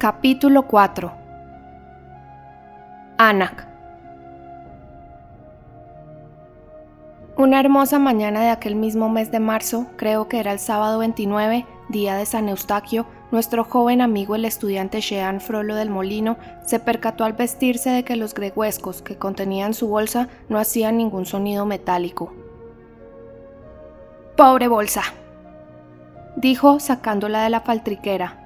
Capítulo 4 Anak. Una hermosa mañana de aquel mismo mes de marzo, creo que era el sábado 29, día de San Eustaquio, nuestro joven amigo el estudiante Jean Frollo del Molino se percató al vestirse de que los greguescos que contenían su bolsa no hacían ningún sonido metálico. Pobre bolsa, dijo sacándola de la faltriquera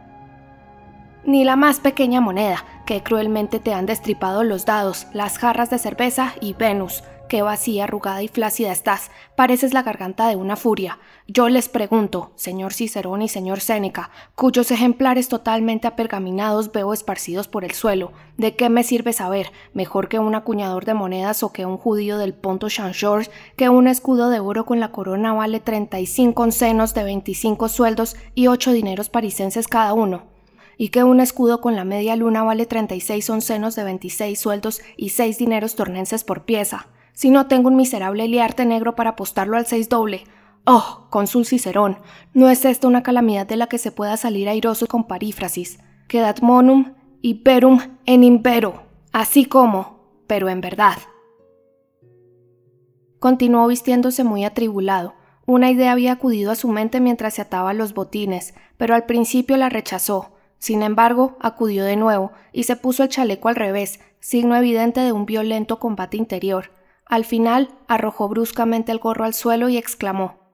ni la más pequeña moneda, que cruelmente te han destripado los dados, las jarras de cerveza y Venus. Qué vacía, arrugada y flácida estás, pareces la garganta de una furia. Yo les pregunto, señor Cicerón y señor Séneca, cuyos ejemplares totalmente apergaminados veo esparcidos por el suelo, ¿de qué me sirve saber, mejor que un acuñador de monedas o que un judío del Ponto Jean-Georges, que un escudo de oro con la corona vale 35 senos de 25 sueldos y 8 dineros parisenses cada uno? Y que un escudo con la media luna vale 36 oncenos de 26 sueldos y 6 dineros tornenses por pieza, si no tengo un miserable liarte negro para apostarlo al 6 doble. Oh, cónsul Cicerón, no es esta una calamidad de la que se pueda salir airoso con parífrasis. Quedat monum imperum en impero, así como, pero en verdad. Continuó vistiéndose muy atribulado. Una idea había acudido a su mente mientras se ataba los botines, pero al principio la rechazó sin embargo, acudió de nuevo y se puso el chaleco al revés, signo evidente de un violento combate interior. Al final, arrojó bruscamente el gorro al suelo y exclamó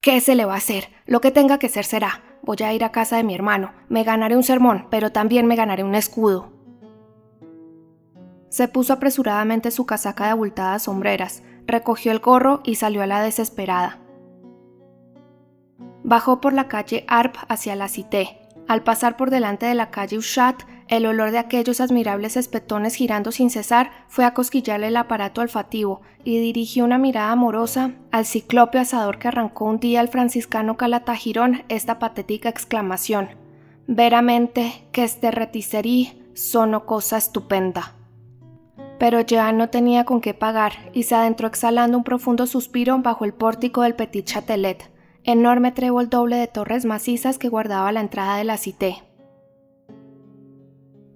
¿Qué se le va a hacer? Lo que tenga que ser será. Voy a ir a casa de mi hermano. Me ganaré un sermón, pero también me ganaré un escudo. Se puso apresuradamente su casaca de abultadas sombreras, recogió el gorro y salió a la desesperada. Bajó por la calle Arp hacia la Cité. Al pasar por delante de la calle Uchat, el olor de aquellos admirables espetones girando sin cesar fue a cosquillarle el aparato olfativo y dirigió una mirada amorosa al ciclope asador que arrancó un día al franciscano Calatagirón esta patética exclamación: Veramente que este reticerí sono cosa estupenda. Pero ya no tenía con qué pagar y se adentró exhalando un profundo suspiro bajo el pórtico del Petit Châtelet enorme trébol doble de torres macizas que guardaba la entrada de la cité.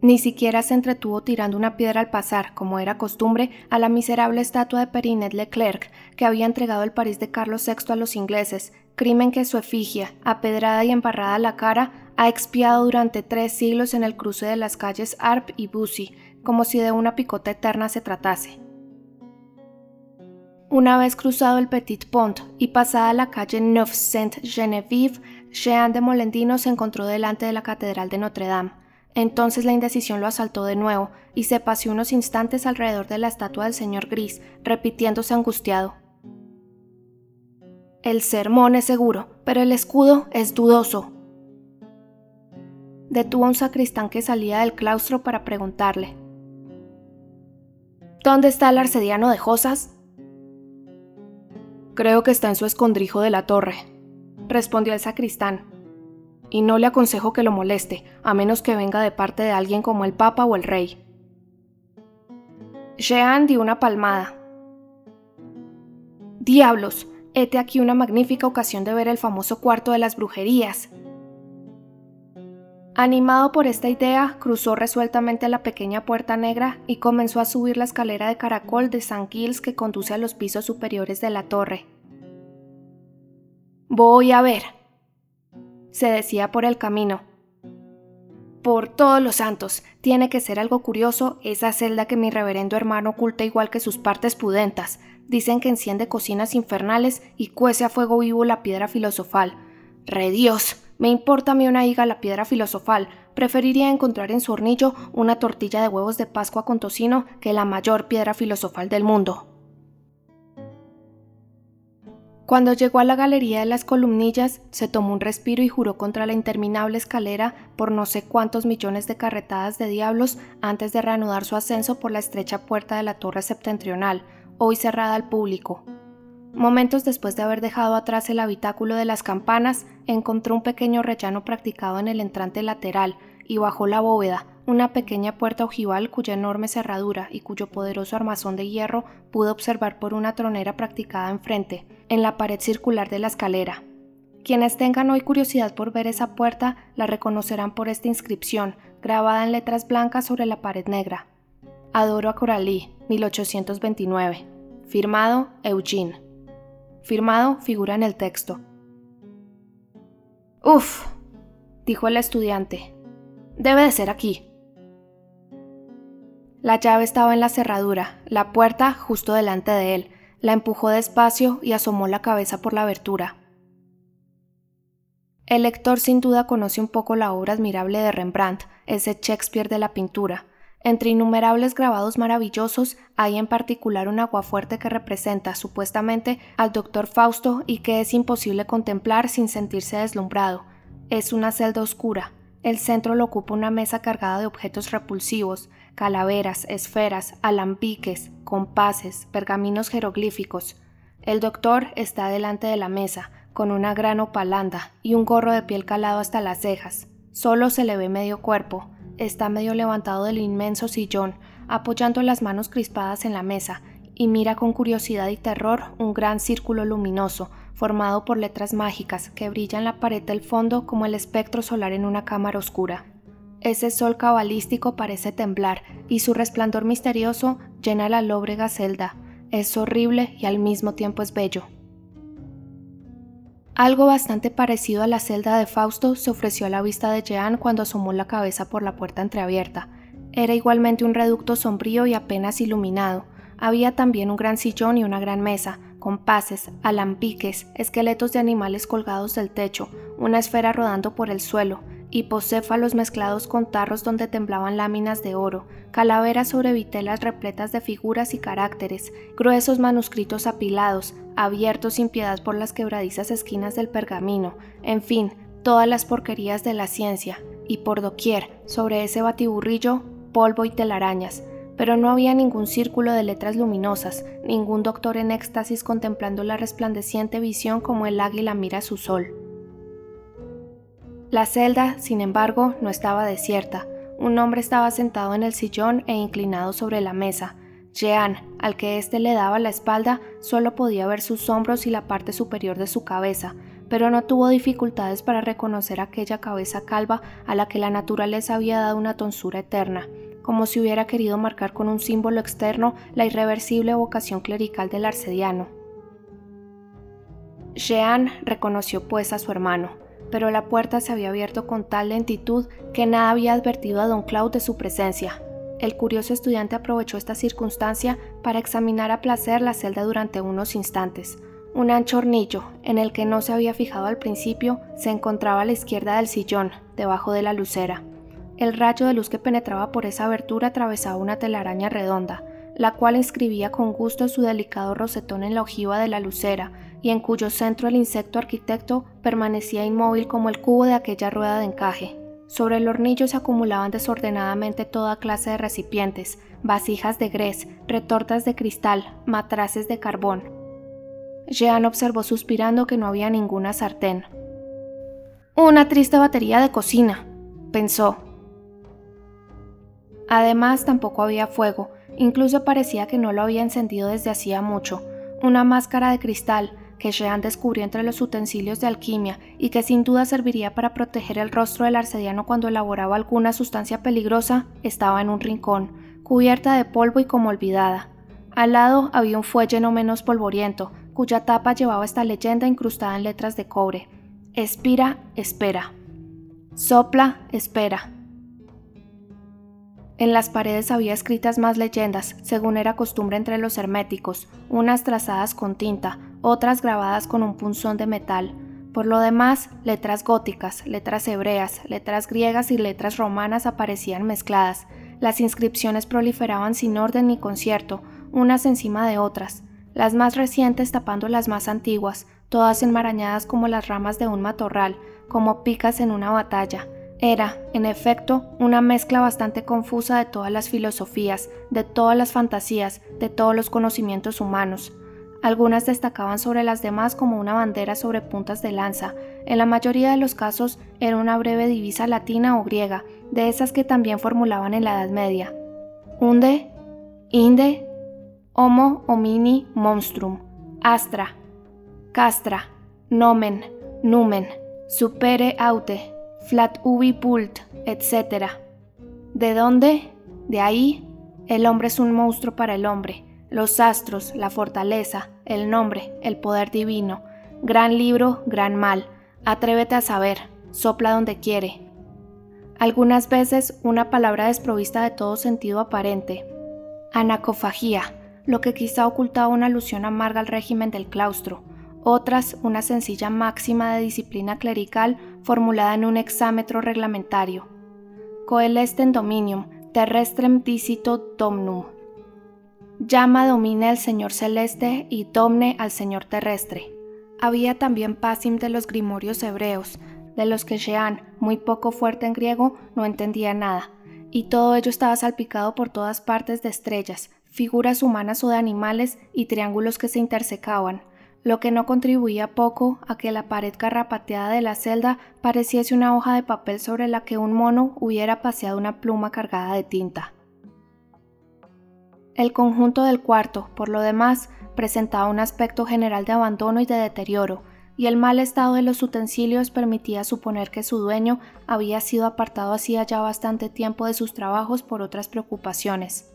Ni siquiera se entretuvo tirando una piedra al pasar, como era costumbre, a la miserable estatua de Perinet Leclerc que había entregado el París de Carlos VI a los ingleses, crimen que su efigie, apedrada y embarrada la cara, ha expiado durante tres siglos en el cruce de las calles Arp y Bussy, como si de una picota eterna se tratase. Una vez cruzado el Petit Pont y pasada la calle Neuf Sainte-Geneviève, Jean de Molendino se encontró delante de la Catedral de Notre Dame. Entonces la indecisión lo asaltó de nuevo y se paseó unos instantes alrededor de la estatua del señor Gris, repitiéndose angustiado. El sermón es seguro, pero el escudo es dudoso. Detuvo a un sacristán que salía del claustro para preguntarle. ¿Dónde está el arcediano de Josas? Creo que está en su escondrijo de la torre, respondió el sacristán. Y no le aconsejo que lo moleste, a menos que venga de parte de alguien como el Papa o el Rey. Jean dio una palmada. Diablos, hete aquí una magnífica ocasión de ver el famoso cuarto de las brujerías. Animado por esta idea, cruzó resueltamente la pequeña puerta negra y comenzó a subir la escalera de caracol de San Gilles que conduce a los pisos superiores de la torre. Voy a ver, se decía por el camino. Por todos los santos, tiene que ser algo curioso esa celda que mi reverendo hermano oculta igual que sus partes pudentas. Dicen que enciende cocinas infernales y cuece a fuego vivo la piedra filosofal. ¡Redios! Me importa a mí una higa la piedra filosofal. Preferiría encontrar en su hornillo una tortilla de huevos de Pascua con tocino que la mayor piedra filosofal del mundo. Cuando llegó a la galería de las columnillas, se tomó un respiro y juró contra la interminable escalera por no sé cuántos millones de carretadas de diablos antes de reanudar su ascenso por la estrecha puerta de la torre septentrional, hoy cerrada al público. Momentos después de haber dejado atrás el habitáculo de las campanas, encontró un pequeño rellano practicado en el entrante lateral y bajó la bóveda, una pequeña puerta ojival cuya enorme cerradura y cuyo poderoso armazón de hierro pudo observar por una tronera practicada enfrente, en la pared circular de la escalera. Quienes tengan hoy curiosidad por ver esa puerta la reconocerán por esta inscripción, grabada en letras blancas sobre la pared negra. Adoro a Coralie, 1829. Firmado Eugene. Firmado figura en el texto. Uf, dijo el estudiante. Debe de ser aquí. La llave estaba en la cerradura, la puerta justo delante de él. La empujó despacio y asomó la cabeza por la abertura. El lector sin duda conoce un poco la obra admirable de Rembrandt, ese Shakespeare de la pintura. Entre innumerables grabados maravillosos hay en particular un aguafuerte que representa supuestamente al doctor Fausto y que es imposible contemplar sin sentirse deslumbrado. Es una celda oscura. El centro lo ocupa una mesa cargada de objetos repulsivos, calaveras, esferas, alambiques, compases, pergaminos jeroglíficos. El doctor está delante de la mesa, con una gran opalanda y un gorro de piel calado hasta las cejas. Solo se le ve medio cuerpo, está medio levantado del inmenso sillón, apoyando las manos crispadas en la mesa, y mira con curiosidad y terror un gran círculo luminoso, formado por letras mágicas que brillan la pared del fondo como el espectro solar en una cámara oscura. Ese sol cabalístico parece temblar, y su resplandor misterioso llena la lóbrega celda. Es horrible y al mismo tiempo es bello. Algo bastante parecido a la celda de Fausto se ofreció a la vista de Jean cuando asomó la cabeza por la puerta entreabierta. Era igualmente un reducto sombrío y apenas iluminado. Había también un gran sillón y una gran mesa, compases, alambiques, esqueletos de animales colgados del techo, una esfera rodando por el suelo, hipocéfalos mezclados con tarros donde temblaban láminas de oro, calaveras sobre vitelas repletas de figuras y caracteres, gruesos manuscritos apilados, abiertos sin piedad por las quebradizas esquinas del pergamino, en fin, todas las porquerías de la ciencia, y por doquier, sobre ese batiburrillo, polvo y telarañas, pero no había ningún círculo de letras luminosas, ningún doctor en éxtasis contemplando la resplandeciente visión como el águila mira su sol. La celda, sin embargo, no estaba desierta. Un hombre estaba sentado en el sillón e inclinado sobre la mesa. Jean, al que éste le daba la espalda, solo podía ver sus hombros y la parte superior de su cabeza, pero no tuvo dificultades para reconocer aquella cabeza calva a la que la naturaleza había dado una tonsura eterna, como si hubiera querido marcar con un símbolo externo la irreversible vocación clerical del arcediano. Jean reconoció pues a su hermano pero la puerta se había abierto con tal lentitud que nada había advertido a don Claude de su presencia. El curioso estudiante aprovechó esta circunstancia para examinar a placer la celda durante unos instantes. Un ancho hornillo, en el que no se había fijado al principio, se encontraba a la izquierda del sillón, debajo de la lucera. El rayo de luz que penetraba por esa abertura atravesaba una telaraña redonda, la cual inscribía con gusto su delicado rosetón en la ojiva de la lucera, y en cuyo centro el insecto arquitecto permanecía inmóvil como el cubo de aquella rueda de encaje. Sobre el hornillo se acumulaban desordenadamente toda clase de recipientes, vasijas de grés, retortas de cristal, matraces de carbón. Jean observó suspirando que no había ninguna sartén. Una triste batería de cocina, pensó. Además, tampoco había fuego, incluso parecía que no lo había encendido desde hacía mucho. Una máscara de cristal, que Jean descubrió entre los utensilios de alquimia y que sin duda serviría para proteger el rostro del arcediano cuando elaboraba alguna sustancia peligrosa, estaba en un rincón, cubierta de polvo y como olvidada. Al lado había un fuelle no menos polvoriento, cuya tapa llevaba esta leyenda incrustada en letras de cobre. Espira, espera. Sopla, espera. En las paredes había escritas más leyendas, según era costumbre entre los herméticos, unas trazadas con tinta, otras grabadas con un punzón de metal. Por lo demás, letras góticas, letras hebreas, letras griegas y letras romanas aparecían mezcladas. Las inscripciones proliferaban sin orden ni concierto, unas encima de otras, las más recientes tapando las más antiguas, todas enmarañadas como las ramas de un matorral, como picas en una batalla. Era, en efecto, una mezcla bastante confusa de todas las filosofías, de todas las fantasías, de todos los conocimientos humanos. Algunas destacaban sobre las demás como una bandera sobre puntas de lanza. En la mayoría de los casos era una breve divisa latina o griega, de esas que también formulaban en la Edad Media. Unde, inde, homo homini monstrum, astra, castra, nomen, numen, supere aute, flat ubi pult, etc. ¿De dónde? De ahí, el hombre es un monstruo para el hombre, los astros, la fortaleza, el nombre, el poder divino, gran libro, gran mal, atrévete a saber, sopla donde quiere. Algunas veces una palabra desprovista de todo sentido aparente. Anacofagía, lo que quizá ocultaba una alusión amarga al régimen del claustro, otras una sencilla máxima de disciplina clerical formulada en un exámetro reglamentario. Coelestem dominium, terrestrem dicito domnum. Llama domine al Señor celeste y domne al Señor terrestre. Había también pasim de los grimorios hebreos, de los que Jean, muy poco fuerte en griego, no entendía nada, y todo ello estaba salpicado por todas partes de estrellas, figuras humanas o de animales y triángulos que se intersecaban, lo que no contribuía poco a que la pared carrapateada de la celda pareciese una hoja de papel sobre la que un mono hubiera paseado una pluma cargada de tinta. El conjunto del cuarto, por lo demás, presentaba un aspecto general de abandono y de deterioro, y el mal estado de los utensilios permitía suponer que su dueño había sido apartado hacía ya bastante tiempo de sus trabajos por otras preocupaciones.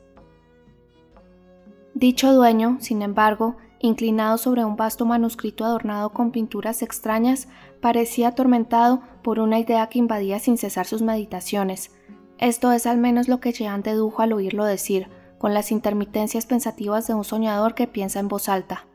Dicho dueño, sin embargo, inclinado sobre un vasto manuscrito adornado con pinturas extrañas, parecía atormentado por una idea que invadía sin cesar sus meditaciones. Esto es al menos lo que Jean dedujo al oírlo decir, con las intermitencias pensativas de un soñador que piensa en voz alta.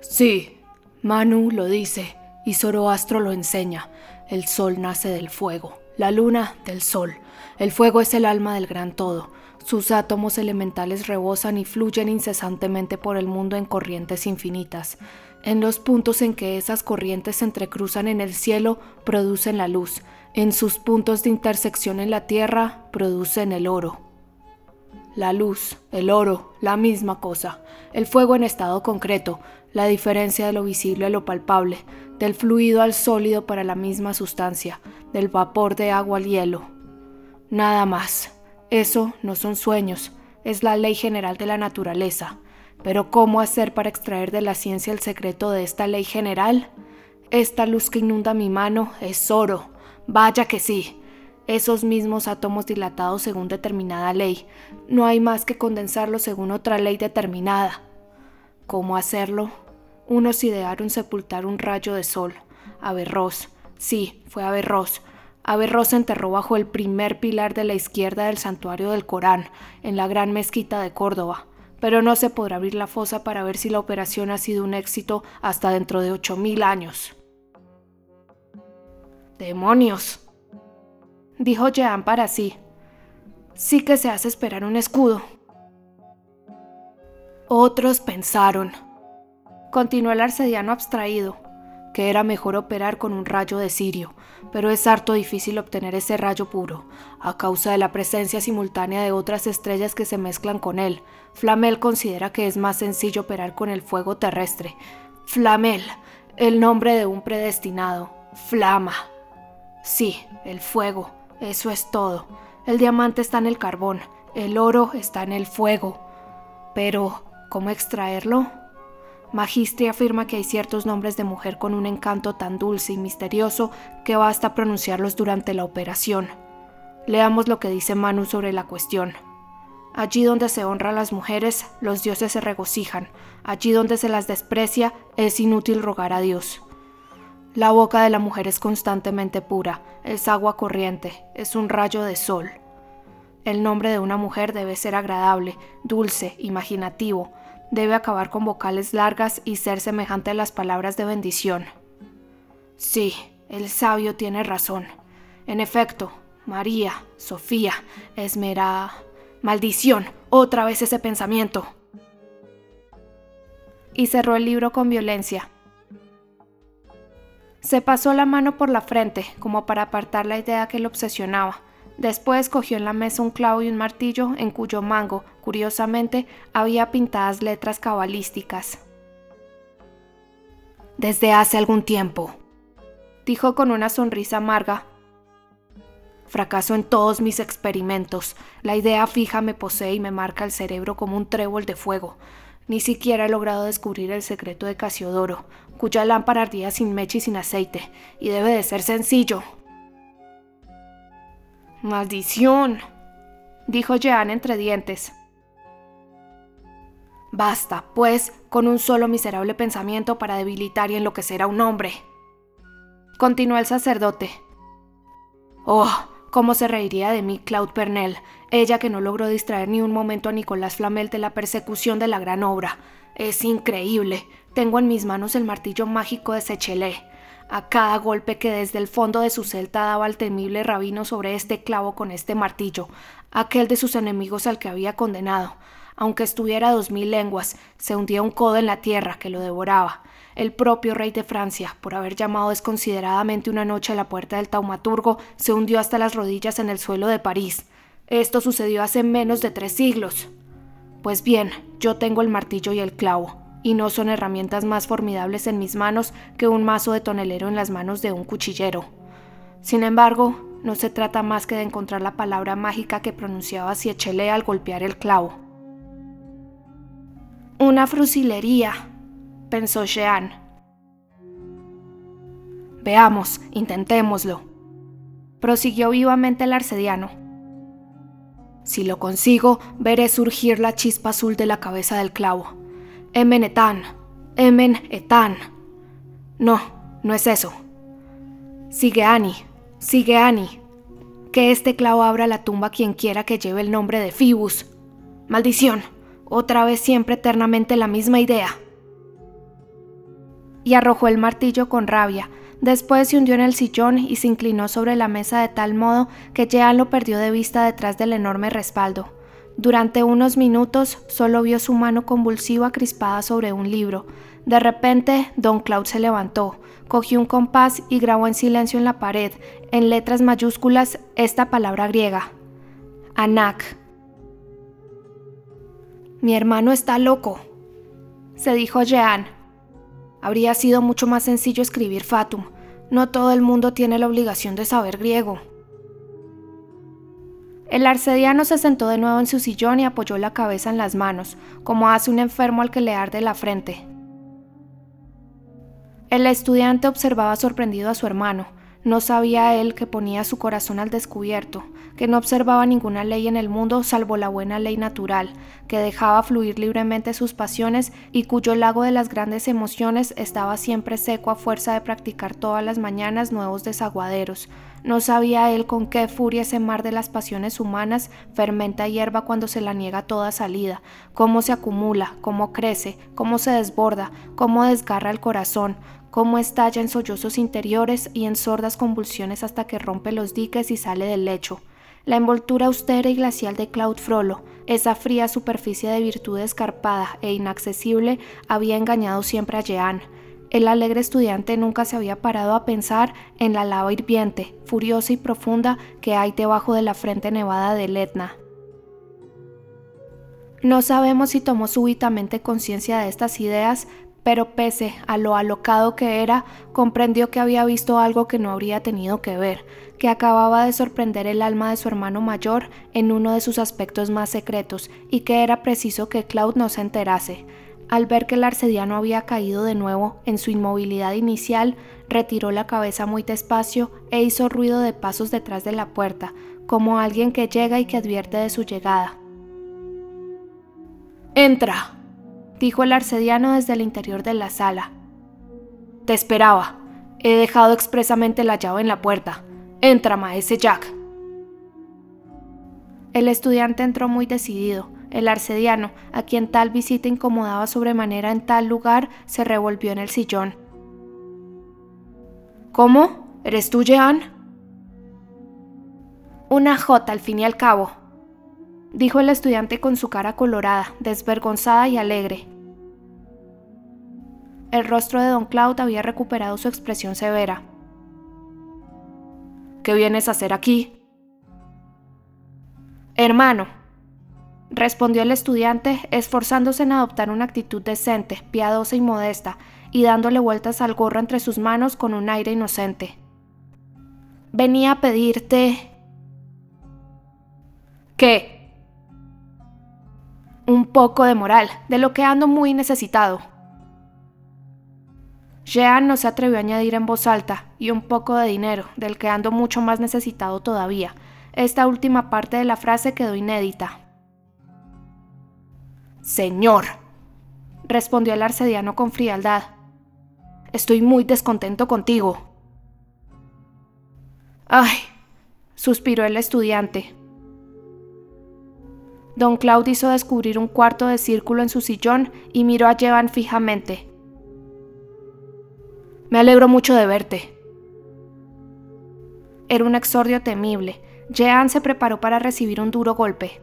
Sí, Manu lo dice y Zoroastro lo enseña. El sol nace del fuego, la luna del sol. El fuego es el alma del gran todo. Sus átomos elementales rebosan y fluyen incesantemente por el mundo en corrientes infinitas. En los puntos en que esas corrientes se entrecruzan en el cielo, producen la luz. En sus puntos de intersección en la tierra, producen el oro. La luz, el oro, la misma cosa. El fuego en estado concreto, la diferencia de lo visible a lo palpable, del fluido al sólido para la misma sustancia, del vapor de agua al hielo. Nada más. Eso no son sueños, es la ley general de la naturaleza. Pero ¿cómo hacer para extraer de la ciencia el secreto de esta ley general? Esta luz que inunda mi mano es oro. Vaya que sí. Esos mismos átomos dilatados según determinada ley. No hay más que condensarlos según otra ley determinada. ¿Cómo hacerlo? Unos idearon sepultar un rayo de sol. Averroes. Sí, fue Averroes. Averroes se enterró bajo el primer pilar de la izquierda del santuario del Corán, en la gran mezquita de Córdoba. Pero no se podrá abrir la fosa para ver si la operación ha sido un éxito hasta dentro de ocho mil años. ¡Demonios! Dijo Jean para sí. Sí que se hace esperar un escudo. Otros pensaron, Continuó el arcediano abstraído, que era mejor operar con un rayo de cirio, pero es harto difícil obtener ese rayo puro, a causa de la presencia simultánea de otras estrellas que se mezclan con él. Flamel considera que es más sencillo operar con el fuego terrestre. Flamel, el nombre de un predestinado. Flama. Sí, el fuego, eso es todo. El diamante está en el carbón, el oro está en el fuego. Pero, ¿cómo extraerlo? Magistri afirma que hay ciertos nombres de mujer con un encanto tan dulce y misterioso que basta pronunciarlos durante la operación. Leamos lo que dice Manu sobre la cuestión. Allí donde se honra a las mujeres, los dioses se regocijan. Allí donde se las desprecia, es inútil rogar a Dios. La boca de la mujer es constantemente pura, es agua corriente, es un rayo de sol. El nombre de una mujer debe ser agradable, dulce, imaginativo, debe acabar con vocales largas y ser semejante a las palabras de bendición. Sí, el sabio tiene razón. En efecto, María, Sofía, Esmera... Maldición, otra vez ese pensamiento. Y cerró el libro con violencia. Se pasó la mano por la frente, como para apartar la idea que lo obsesionaba. Después cogió en la mesa un clavo y un martillo en cuyo mango, curiosamente, había pintadas letras cabalísticas. Desde hace algún tiempo, dijo con una sonrisa amarga. Fracaso en todos mis experimentos. La idea fija me posee y me marca el cerebro como un trébol de fuego. Ni siquiera he logrado descubrir el secreto de Casiodoro, cuya lámpara ardía sin mecha y sin aceite, y debe de ser sencillo. Maldición, dijo Jean entre dientes. Basta, pues, con un solo miserable pensamiento para debilitar y enloquecer a un hombre. Continuó el sacerdote. Oh, cómo se reiría de mí Claude Pernell, ella que no logró distraer ni un momento a Nicolás Flamel de la persecución de la gran obra. Es increíble. Tengo en mis manos el martillo mágico de Sechelé. A cada golpe que desde el fondo de su celta daba el temible rabino sobre este clavo con este martillo, aquel de sus enemigos al que había condenado, aunque estuviera dos mil lenguas, se hundía un codo en la tierra que lo devoraba. El propio rey de Francia, por haber llamado desconsideradamente una noche a la puerta del taumaturgo, se hundió hasta las rodillas en el suelo de París. Esto sucedió hace menos de tres siglos. Pues bien, yo tengo el martillo y el clavo, y no son herramientas más formidables en mis manos que un mazo de tonelero en las manos de un cuchillero. Sin embargo, no se trata más que de encontrar la palabra mágica que pronunciaba Siechele al golpear el clavo. Una frusilería, pensó Jean. Veamos, intentémoslo. Prosiguió vivamente el arcediano. Si lo consigo, veré surgir la chispa azul de la cabeza del clavo. Emen etan, emen etan. No, no es eso. Sigue Ani, sigue Ani. Que este clavo abra la tumba quien quiera que lleve el nombre de Fibus. Maldición, otra vez siempre eternamente la misma idea y arrojó el martillo con rabia. Después se hundió en el sillón y se inclinó sobre la mesa de tal modo que Jean lo perdió de vista detrás del enorme respaldo. Durante unos minutos solo vio su mano convulsiva crispada sobre un libro. De repente, don Claude se levantó, cogió un compás y grabó en silencio en la pared, en letras mayúsculas, esta palabra griega. Anak. Mi hermano está loco, se dijo Jean, Habría sido mucho más sencillo escribir Fatum. No todo el mundo tiene la obligación de saber griego. El arcediano se sentó de nuevo en su sillón y apoyó la cabeza en las manos, como hace un enfermo al que le arde la frente. El estudiante observaba sorprendido a su hermano. No sabía él que ponía su corazón al descubierto, que no observaba ninguna ley en el mundo salvo la buena ley natural, que dejaba fluir libremente sus pasiones y cuyo lago de las grandes emociones estaba siempre seco a fuerza de practicar todas las mañanas nuevos desaguaderos. No sabía él con qué furia ese mar de las pasiones humanas fermenta hierba cuando se la niega toda salida, cómo se acumula, cómo crece, cómo se desborda, cómo desgarra el corazón, cómo estalla en sollozos interiores y en sordas convulsiones hasta que rompe los diques y sale del lecho. La envoltura austera y glacial de Claude Frollo, esa fría superficie de virtud escarpada e inaccesible, había engañado siempre a Jean. El alegre estudiante nunca se había parado a pensar en la lava hirviente, furiosa y profunda que hay debajo de la frente nevada del Etna. No sabemos si tomó súbitamente conciencia de estas ideas, pero pese a lo alocado que era, comprendió que había visto algo que no habría tenido que ver, que acababa de sorprender el alma de su hermano mayor en uno de sus aspectos más secretos, y que era preciso que Claude no se enterase. Al ver que el arcediano había caído de nuevo en su inmovilidad inicial, retiró la cabeza muy despacio e hizo ruido de pasos detrás de la puerta, como alguien que llega y que advierte de su llegada. Entra, dijo el arcediano desde el interior de la sala. Te esperaba. He dejado expresamente la llave en la puerta. Entra, maese Jack. El estudiante entró muy decidido. El arcediano, a quien tal visita incomodaba sobremanera en tal lugar, se revolvió en el sillón. ¿Cómo? ¿Eres tú, Jean? Una J al fin y al cabo, dijo el estudiante con su cara colorada, desvergonzada y alegre. El rostro de don Claude había recuperado su expresión severa. ¿Qué vienes a hacer aquí? Hermano, respondió el estudiante, esforzándose en adoptar una actitud decente, piadosa y modesta, y dándole vueltas al gorro entre sus manos con un aire inocente. Venía a pedirte... ¿Qué? Un poco de moral, de lo que ando muy necesitado. Jean no se atrevió a añadir en voz alta, y un poco de dinero, del que ando mucho más necesitado todavía. Esta última parte de la frase quedó inédita. Señor, respondió el arcediano con frialdad. Estoy muy descontento contigo. Ay, suspiró el estudiante. Don Claudio hizo descubrir un cuarto de círculo en su sillón y miró a Jean fijamente. Me alegro mucho de verte. Era un exordio temible. Jean se preparó para recibir un duro golpe.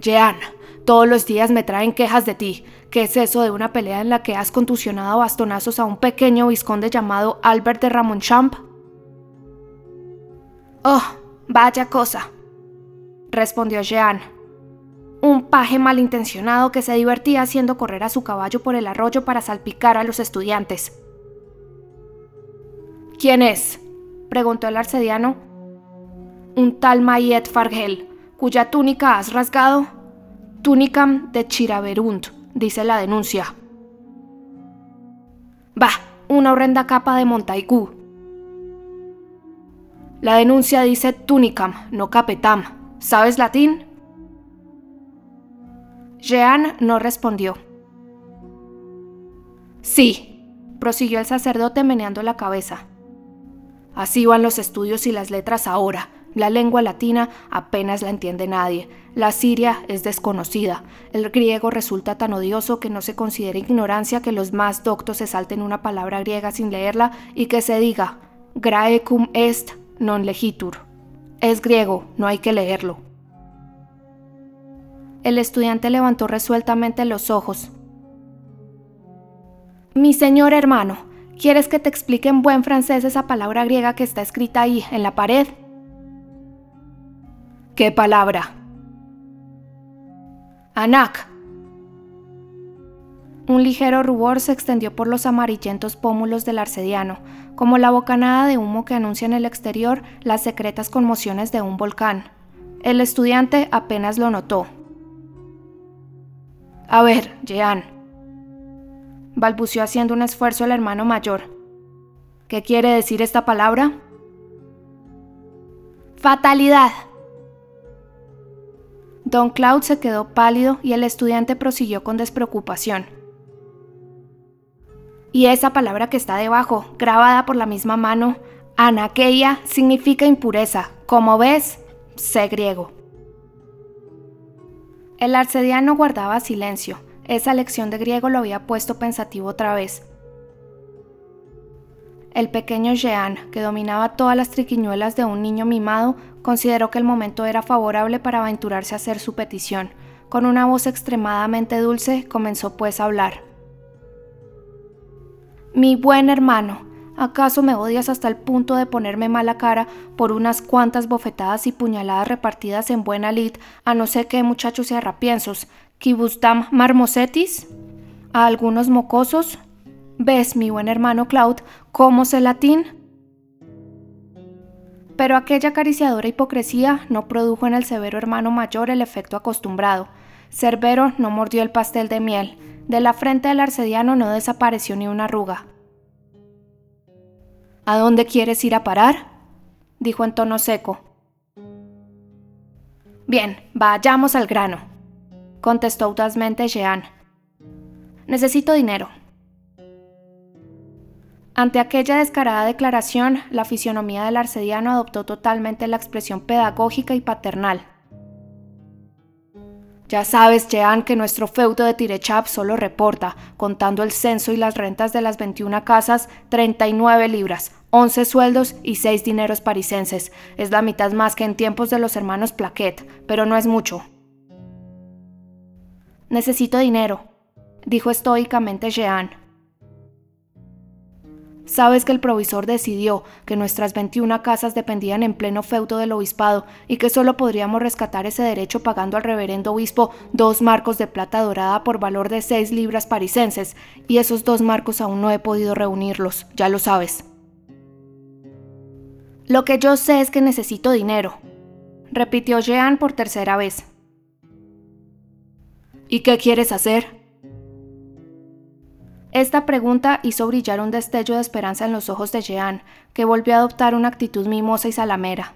Jean, todos los días me traen quejas de ti. ¿Qué es eso de una pelea en la que has contusionado bastonazos a un pequeño visconde llamado Albert de Ramonchamp? Oh, vaya cosa, respondió Jean un paje malintencionado que se divertía haciendo correr a su caballo por el arroyo para salpicar a los estudiantes. ¿Quién es? preguntó el arcediano. Un tal Mayet Fargel, cuya túnica has rasgado. Túnicam de Chiraberunt, dice la denuncia. Bah, una horrenda capa de Montaigú. La denuncia dice túnicam, no capetam. ¿Sabes latín? Jean no respondió. Sí, prosiguió el sacerdote meneando la cabeza. Así van los estudios y las letras ahora. La lengua latina apenas la entiende nadie. La siria es desconocida. El griego resulta tan odioso que no se considera ignorancia que los más doctos se salten una palabra griega sin leerla y que se diga Graecum est non legitur. Es griego, no hay que leerlo. El estudiante levantó resueltamente los ojos. Mi señor hermano, ¿quieres que te explique en buen francés esa palabra griega que está escrita ahí, en la pared? ¿Qué palabra? Anak. Un ligero rubor se extendió por los amarillentos pómulos del arcediano, como la bocanada de humo que anuncia en el exterior las secretas conmociones de un volcán. El estudiante apenas lo notó. A ver, Jean, balbuceó haciendo un esfuerzo el hermano mayor. ¿Qué quiere decir esta palabra? Fatalidad. Don Cloud se quedó pálido y el estudiante prosiguió con despreocupación. Y esa palabra que está debajo, grabada por la misma mano, anakeia, significa impureza. Como ves, sé griego. El arcediano guardaba silencio. Esa lección de griego lo había puesto pensativo otra vez. El pequeño Jean, que dominaba todas las triquiñuelas de un niño mimado, consideró que el momento era favorable para aventurarse a hacer su petición. Con una voz extremadamente dulce, comenzó pues a hablar. Mi buen hermano, ¿Acaso me odias hasta el punto de ponerme mala cara por unas cuantas bofetadas y puñaladas repartidas en buena lid a no sé qué muchachos y arrapiensos? ¿Kibustam marmosetis? ¿A algunos mocosos? ¿Ves, mi buen hermano Claude, cómo sé latín? Pero aquella acariciadora hipocresía no produjo en el severo hermano mayor el efecto acostumbrado. Cerbero no mordió el pastel de miel. De la frente del arcediano no desapareció ni una arruga. ¿A dónde quieres ir a parar? dijo en tono seco. Bien, vayamos al grano, contestó audazmente Jean. Necesito dinero. Ante aquella descarada declaración, la fisionomía del arcediano adoptó totalmente la expresión pedagógica y paternal. Ya sabes, Jean, que nuestro feudo de Tirechap solo reporta, contando el censo y las rentas de las 21 casas, 39 libras, 11 sueldos y 6 dineros parisenses. Es la mitad más que en tiempos de los hermanos Plaquet, pero no es mucho. Necesito dinero, dijo estoicamente Jean. Sabes que el provisor decidió que nuestras 21 casas dependían en pleno feudo del obispado y que solo podríamos rescatar ese derecho pagando al reverendo obispo dos marcos de plata dorada por valor de 6 libras parisenses, y esos dos marcos aún no he podido reunirlos, ya lo sabes. Lo que yo sé es que necesito dinero, repitió Jean por tercera vez. ¿Y qué quieres hacer? Esta pregunta hizo brillar un destello de esperanza en los ojos de Jean, que volvió a adoptar una actitud mimosa y salamera.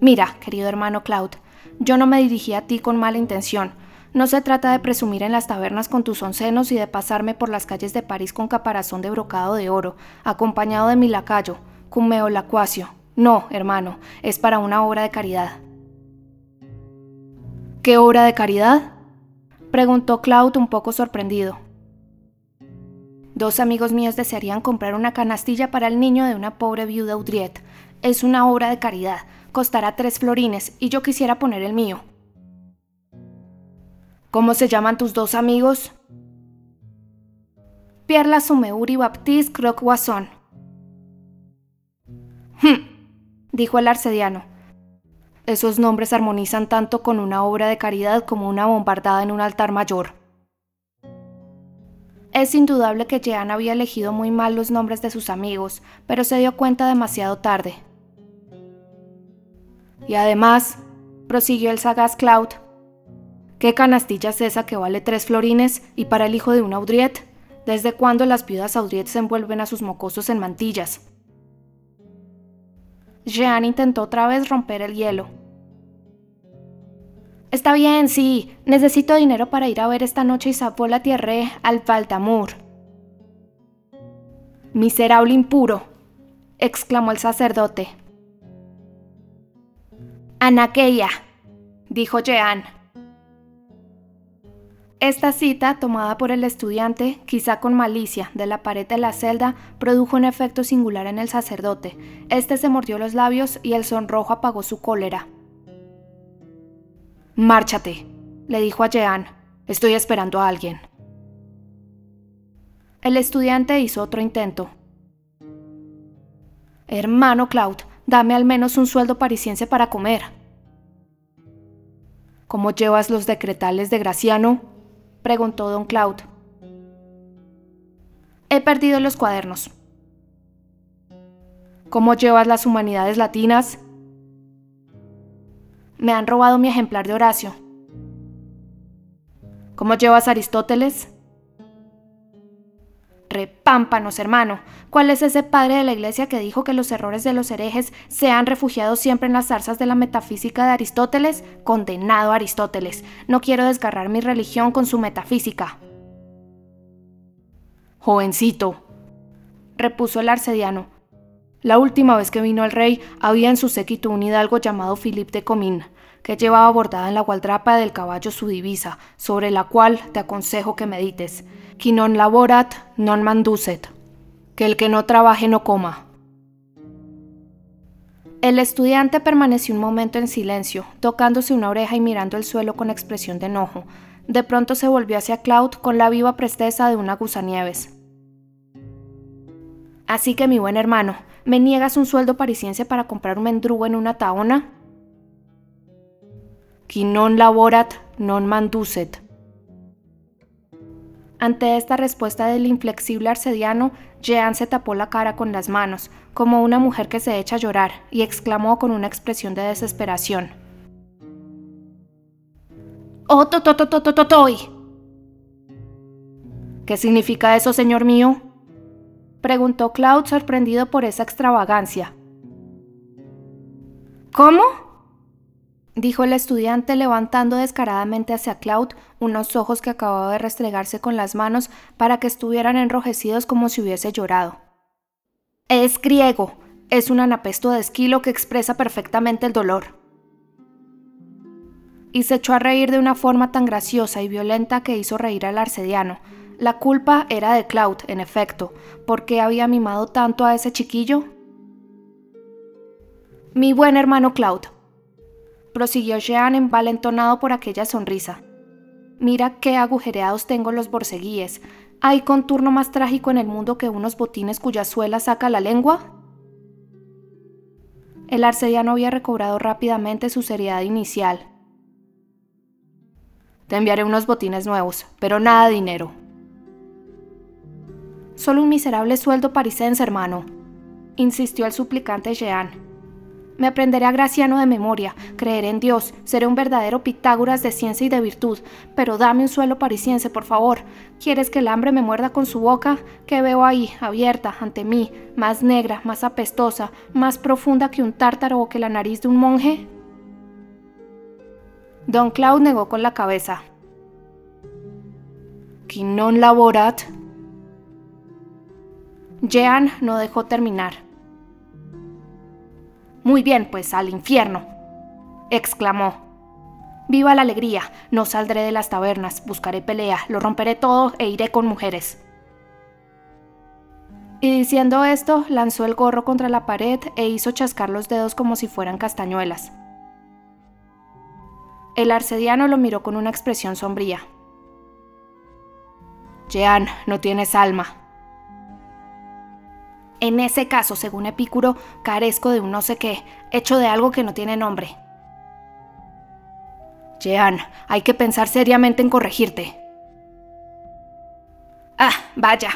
Mira, querido hermano Claude, yo no me dirigí a ti con mala intención. No se trata de presumir en las tabernas con tus oncenos y de pasarme por las calles de París con caparazón de brocado de oro, acompañado de mi lacayo, Cumeo Lacuacio. No, hermano, es para una obra de caridad. ¿Qué obra de caridad? Preguntó Claude un poco sorprendido. Dos amigos míos desearían comprar una canastilla para el niño de una pobre viuda Udriet. Es una obra de caridad, costará tres florines y yo quisiera poner el mío. ¿Cómo se llaman tus dos amigos? Pierre Lasumeur y Baptiste Croc-Wasson. Hm, dijo el arcediano. Esos nombres armonizan tanto con una obra de caridad como una bombardada en un altar mayor. Es indudable que Jean había elegido muy mal los nombres de sus amigos, pero se dio cuenta demasiado tarde. Y además, prosiguió el sagaz Cloud, ¿qué canastilla es esa que vale tres florines y para el hijo de una Audriet? ¿Desde cuándo las viudas Audriet se envuelven a sus mocosos en mantillas? Jean intentó otra vez romper el hielo. Está bien, sí. Necesito dinero para ir a ver esta noche Isabeau la Tierre al Faltamur. Miserable impuro, exclamó el sacerdote. Anaqueia, dijo Jean. Esta cita, tomada por el estudiante, quizá con malicia, de la pared de la celda, produjo un efecto singular en el sacerdote. Este se mordió los labios y el sonrojo apagó su cólera. Márchate, le dijo a Jean. Estoy esperando a alguien. El estudiante hizo otro intento. Hermano Claude, Dame al menos un sueldo parisiense para comer. ¿Cómo llevas los decretales de Graciano? Preguntó don Claude. He perdido los cuadernos. ¿Cómo llevas las humanidades latinas? Me han robado mi ejemplar de Horacio. ¿Cómo llevas Aristóteles? Repámpanos, hermano. ¿Cuál es ese padre de la iglesia que dijo que los errores de los herejes se han refugiado siempre en las zarzas de la metafísica de Aristóteles? Condenado Aristóteles. No quiero desgarrar mi religión con su metafísica. Jovencito, repuso el arcediano. La última vez que vino el rey había en su séquito un hidalgo llamado Philippe de Comín, que llevaba bordada en la gualdrapa del caballo su divisa, sobre la cual te aconsejo que medites qui non laborat non manducet, que el que no trabaje no coma. El estudiante permaneció un momento en silencio, tocándose una oreja y mirando el suelo con expresión de enojo. De pronto se volvió hacia Cloud con la viva presteza de una gusanieves. Así que mi buen hermano, ¿me niegas un sueldo parisiense para comprar un mendrugo en una taona? Qui non laborat non manducet, ante esta respuesta del inflexible arcediano, Jean se tapó la cara con las manos, como una mujer que se echa a llorar, y exclamó con una expresión de desesperación. ¡Oh, to, to, to, to, toy! ¿Qué significa eso, señor mío? Preguntó Cloud sorprendido por esa extravagancia. ¿Cómo? Dijo el estudiante levantando descaradamente hacia Cloud unos ojos que acababa de restregarse con las manos para que estuvieran enrojecidos como si hubiese llorado. Es griego, es un anapesto de esquilo que expresa perfectamente el dolor. Y se echó a reír de una forma tan graciosa y violenta que hizo reír al arcediano. La culpa era de Cloud, en efecto. ¿Por qué había mimado tanto a ese chiquillo? Mi buen hermano Cloud, prosiguió Jean envalentonado por aquella sonrisa. Mira qué agujereados tengo los borceguíes. ¿Hay contorno más trágico en el mundo que unos botines cuya suela saca la lengua? El arcediano había recobrado rápidamente su seriedad inicial. Te enviaré unos botines nuevos, pero nada de dinero. Solo un miserable sueldo parisense, hermano, insistió el suplicante Jean. Me aprenderé a Graciano de memoria, creeré en Dios, seré un verdadero Pitágoras de ciencia y de virtud, pero dame un suelo parisiense, por favor. ¿Quieres que el hambre me muerda con su boca? ¿Qué veo ahí, abierta, ante mí, más negra, más apestosa, más profunda que un tártaro o que la nariz de un monje? Don Claude negó con la cabeza. Qui non laborat. Jean no dejó terminar. Muy bien, pues al infierno, exclamó. Viva la alegría, no saldré de las tabernas, buscaré pelea, lo romperé todo e iré con mujeres. Y diciendo esto, lanzó el gorro contra la pared e hizo chascar los dedos como si fueran castañuelas. El arcediano lo miró con una expresión sombría. Jean, no tienes alma, en ese caso, según Epicuro, carezco de un no sé qué, hecho de algo que no tiene nombre. Jean, hay que pensar seriamente en corregirte. Ah, vaya,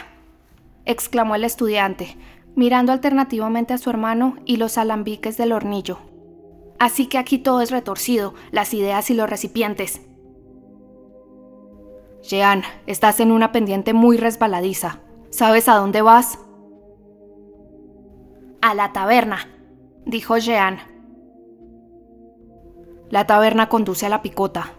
exclamó el estudiante, mirando alternativamente a su hermano y los alambiques del hornillo. Así que aquí todo es retorcido, las ideas y los recipientes. Jean, estás en una pendiente muy resbaladiza. ¿Sabes a dónde vas? A la taberna, dijo Jean. La taberna conduce a la picota.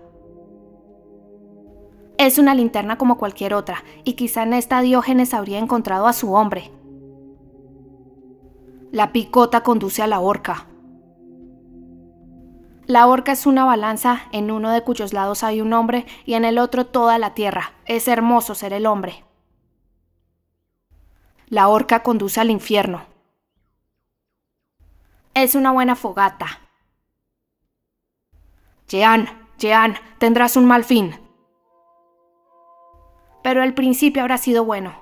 Es una linterna como cualquier otra, y quizá en esta Diógenes habría encontrado a su hombre. La picota conduce a la horca. La horca es una balanza en uno de cuyos lados hay un hombre y en el otro toda la tierra. Es hermoso ser el hombre. La horca conduce al infierno. Es una buena fogata. Jean, Jean, tendrás un mal fin. Pero el principio habrá sido bueno.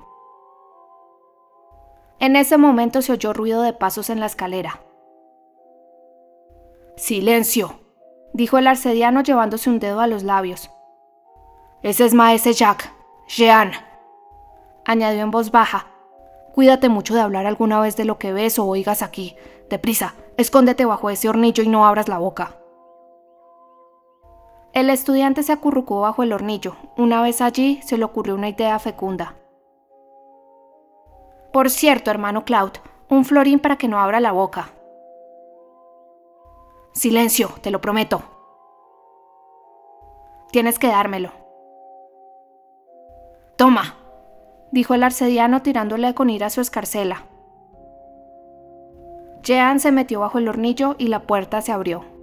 En ese momento se oyó ruido de pasos en la escalera. Silencio, dijo el arcediano llevándose un dedo a los labios. Ese es Maese Jacques. Jean, añadió en voz baja. Cuídate mucho de hablar alguna vez de lo que ves o oigas aquí. Deprisa, escóndete bajo ese hornillo y no abras la boca. El estudiante se acurrucó bajo el hornillo. Una vez allí se le ocurrió una idea fecunda. Por cierto, hermano Claude, un florín para que no abra la boca. Silencio, te lo prometo. Tienes que dármelo. Toma, dijo el arcediano tirándole con ira su escarcela. Jean se metió bajo el hornillo y la puerta se abrió.